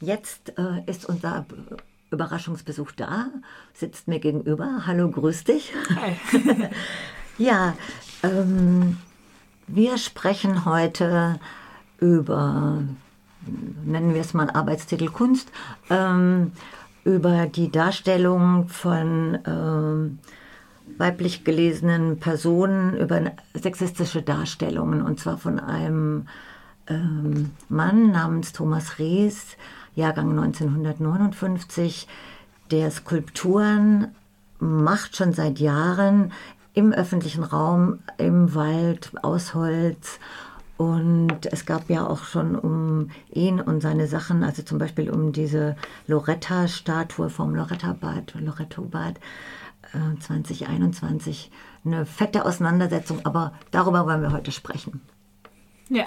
jetzt äh, ist unser Überraschungsbesuch da, sitzt mir gegenüber. Hallo, grüß dich. Hi. ja, ähm, wir sprechen heute über, nennen wir es mal Arbeitstitel Kunst, ähm, über die Darstellung von ähm, weiblich gelesenen Personen, über sexistische Darstellungen, und zwar von einem ähm, Mann namens Thomas Rees, Jahrgang 1959, der Skulpturen macht schon seit Jahren im öffentlichen Raum, im Wald, aus Holz. Und es gab ja auch schon um ihn und seine Sachen, also zum Beispiel um diese Loretta-Statue vom Loretta-Bad, Loretto-Bad äh, 2021, eine fette Auseinandersetzung, aber darüber wollen wir heute sprechen. Ja.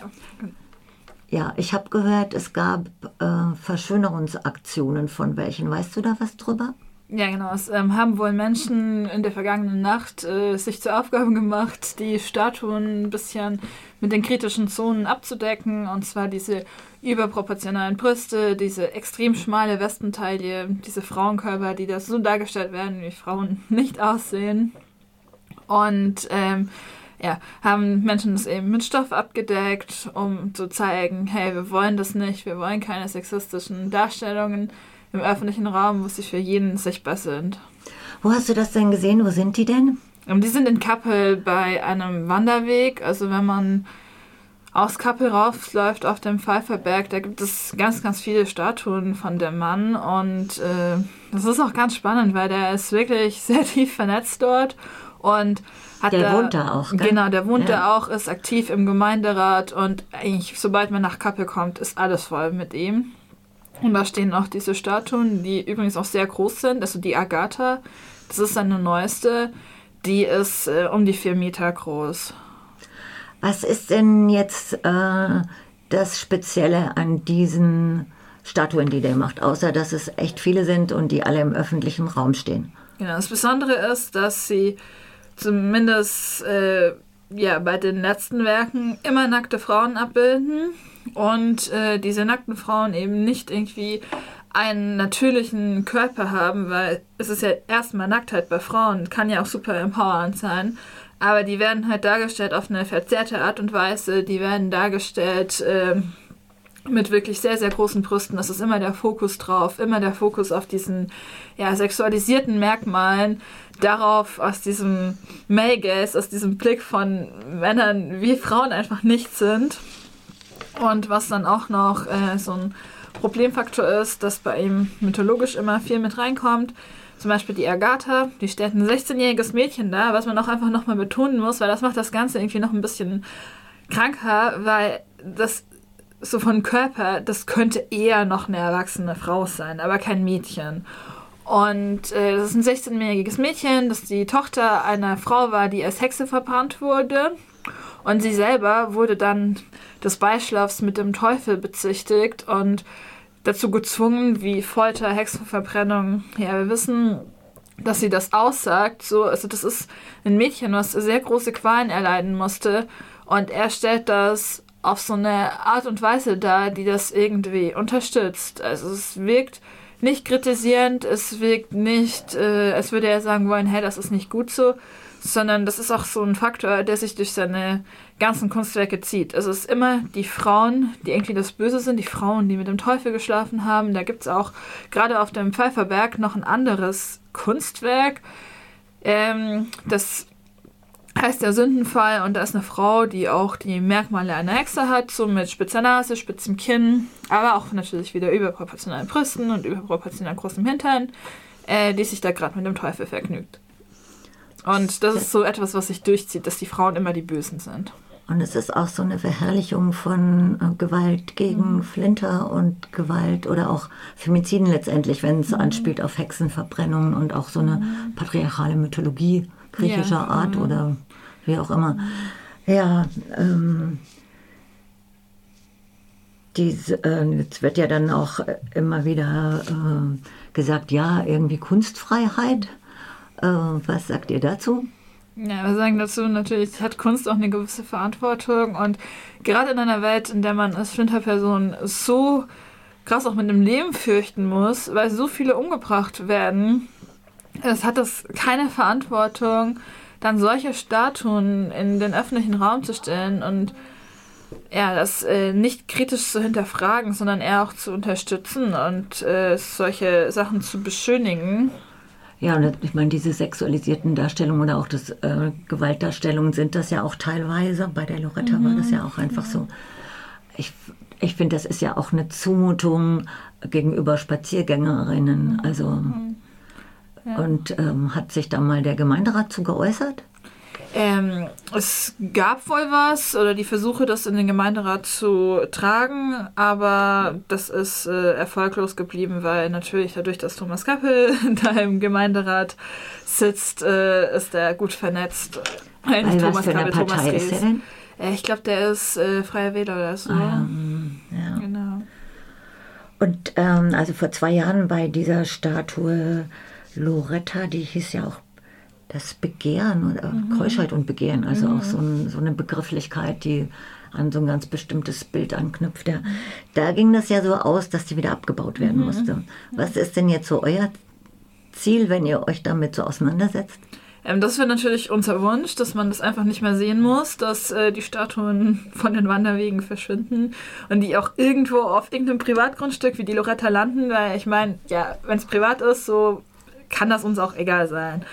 Ja, ich habe gehört, es gab äh, Verschönerungsaktionen von welchen. Weißt du da was drüber? Ja, genau. Es ähm, haben wohl Menschen in der vergangenen Nacht äh, sich zur Aufgabe gemacht, die Statuen ein bisschen mit den kritischen Zonen abzudecken. Und zwar diese überproportionalen Brüste, diese extrem schmale Wespentaille, diese Frauenkörper, die da so dargestellt werden, wie Frauen nicht aussehen. Und ähm, ja, haben Menschen das eben mit Stoff abgedeckt, um zu zeigen, hey, wir wollen das nicht, wir wollen keine sexistischen Darstellungen im öffentlichen Raum, wo sie für jeden sichtbar sind. Wo hast du das denn gesehen? Wo sind die denn? Die sind in Kappel bei einem Wanderweg. Also wenn man aus Kappel raufläuft auf dem Pfeifferberg, da gibt es ganz, ganz viele Statuen von dem Mann. Und äh, das ist auch ganz spannend, weil der ist wirklich sehr tief vernetzt dort und hat der da, wohnt da auch, gell? Genau, der wohnt ja. da auch, ist aktiv im Gemeinderat und eigentlich, sobald man nach Kappel kommt, ist alles voll mit ihm. Und da stehen auch diese Statuen, die übrigens auch sehr groß sind. Also die Agatha, das ist seine neueste, die ist äh, um die vier Meter groß. Was ist denn jetzt äh, das Spezielle an diesen Statuen, die der macht, außer dass es echt viele sind und die alle im öffentlichen Raum stehen? Genau, das Besondere ist, dass sie zumindest äh, ja, bei den letzten Werken immer nackte Frauen abbilden und äh, diese nackten Frauen eben nicht irgendwie einen natürlichen Körper haben, weil es ist ja erstmal Nacktheit bei Frauen, kann ja auch super empowernd sein, aber die werden halt dargestellt auf eine verzerrte Art und Weise, die werden dargestellt äh, mit wirklich sehr, sehr großen Brüsten. Das ist immer der Fokus drauf, immer der Fokus auf diesen ja, sexualisierten Merkmalen, darauf aus diesem Male Gaze, aus diesem Blick von Männern, wie Frauen einfach nicht sind. Und was dann auch noch äh, so ein Problemfaktor ist, dass bei ihm mythologisch immer viel mit reinkommt. Zum Beispiel die Agatha, die stellt ein 16-jähriges Mädchen da, was man auch einfach nochmal betonen muss, weil das macht das Ganze irgendwie noch ein bisschen kranker, weil das so von Körper, das könnte eher noch eine erwachsene Frau sein, aber kein Mädchen. Und äh, das ist ein 16-jähriges Mädchen, das die Tochter einer Frau war, die als Hexe verbrannt wurde. Und sie selber wurde dann des Beischlafs mit dem Teufel bezichtigt und dazu gezwungen, wie Folter, Hexenverbrennung. Ja, wir wissen, dass sie das aussagt. So, also das ist ein Mädchen, was sehr große Qualen erleiden musste. Und er stellt das auf so eine Art und Weise dar, die das irgendwie unterstützt. Also es wirkt nicht kritisierend, es wirkt nicht, äh, als würde er sagen wollen, hey, das ist nicht gut so, sondern das ist auch so ein Faktor, der sich durch seine ganzen Kunstwerke zieht. Also es ist immer die Frauen, die irgendwie das Böse sind, die Frauen, die mit dem Teufel geschlafen haben. Da gibt es auch gerade auf dem Pfeifferberg noch ein anderes Kunstwerk, ähm, das heißt der Sündenfall und da ist eine Frau, die auch die Merkmale einer Hexe hat, so mit spitzer Nase, spitzem Kinn, aber auch natürlich wieder überproportionalen Brüsten und überproportional großem Hintern, äh, die sich da gerade mit dem Teufel vergnügt. Und das ist so etwas, was sich durchzieht, dass die Frauen immer die Bösen sind. Und es ist auch so eine Verherrlichung von äh, Gewalt gegen mhm. Flinter und Gewalt oder auch Femiziden letztendlich, wenn es mhm. anspielt auf Hexenverbrennungen und auch so eine mhm. patriarchale Mythologie griechischer ja. Art mhm. oder wie auch immer. Ja, ähm, diese, äh, jetzt wird ja dann auch immer wieder äh, gesagt, ja, irgendwie Kunstfreiheit. Äh, was sagt ihr dazu? Ja, wir sagen dazu natürlich, hat Kunst auch eine gewisse Verantwortung und gerade in einer Welt, in der man als Flinterperson so krass auch mit dem Leben fürchten muss, weil so viele umgebracht werden. Es hat das keine Verantwortung, dann solche Statuen in den öffentlichen Raum zu stellen und ja, das äh, nicht kritisch zu hinterfragen, sondern eher auch zu unterstützen und äh, solche Sachen zu beschönigen. Ja, und ich meine, diese sexualisierten Darstellungen oder auch das äh, Gewaltdarstellungen sind das ja auch teilweise. Bei der Loretta mhm. war das ja auch einfach ja. so. Ich, ich finde, das ist ja auch eine Zumutung gegenüber Spaziergängerinnen. Also mhm. Ja. und ähm, hat sich da mal der Gemeinderat zu geäußert? Ähm, es gab wohl was oder die Versuche, das in den Gemeinderat zu tragen, aber das ist äh, erfolglos geblieben, weil natürlich dadurch, dass Thomas Kappel da im Gemeinderat sitzt, äh, ist er gut vernetzt. Äh, nicht Thomas Kappel, Thomas ist denn? Äh, ich glaube, der ist äh, Freier Wähler oder so. Ah, ja. Genau. Und ähm, also vor zwei Jahren bei dieser Statue Loretta, die hieß ja auch das Begehren oder mhm. Keuschheit und Begehren, also mhm. auch so, ein, so, eine Begrifflichkeit, die an so ein ganz bestimmtes Bild anknüpft. Ja. Da ging das ja so aus, dass die wieder abgebaut werden mhm. musste. Was ist denn jetzt so euer Ziel, wenn ihr euch damit so auseinandersetzt? Ähm, das wäre natürlich unser Wunsch, dass man das einfach nicht mehr sehen muss, dass äh, die Statuen von den Wanderwegen verschwinden und die auch irgendwo auf irgendeinem Privatgrundstück wie die Loretta landen, weil ich meine, ja, wenn es privat ist, so kann das uns auch egal sein.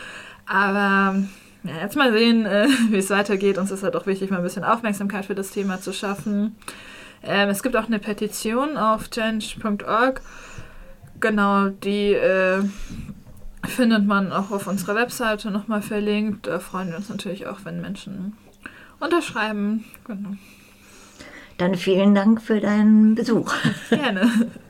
Aber ja, jetzt mal sehen, äh, wie es weitergeht. Uns ist halt auch wichtig, mal ein bisschen Aufmerksamkeit für das Thema zu schaffen. Ähm, es gibt auch eine Petition auf change.org. Genau, die äh, findet man auch auf unserer Webseite nochmal verlinkt. Da freuen wir uns natürlich auch, wenn Menschen unterschreiben. Genau. Dann vielen Dank für deinen Besuch. Gerne.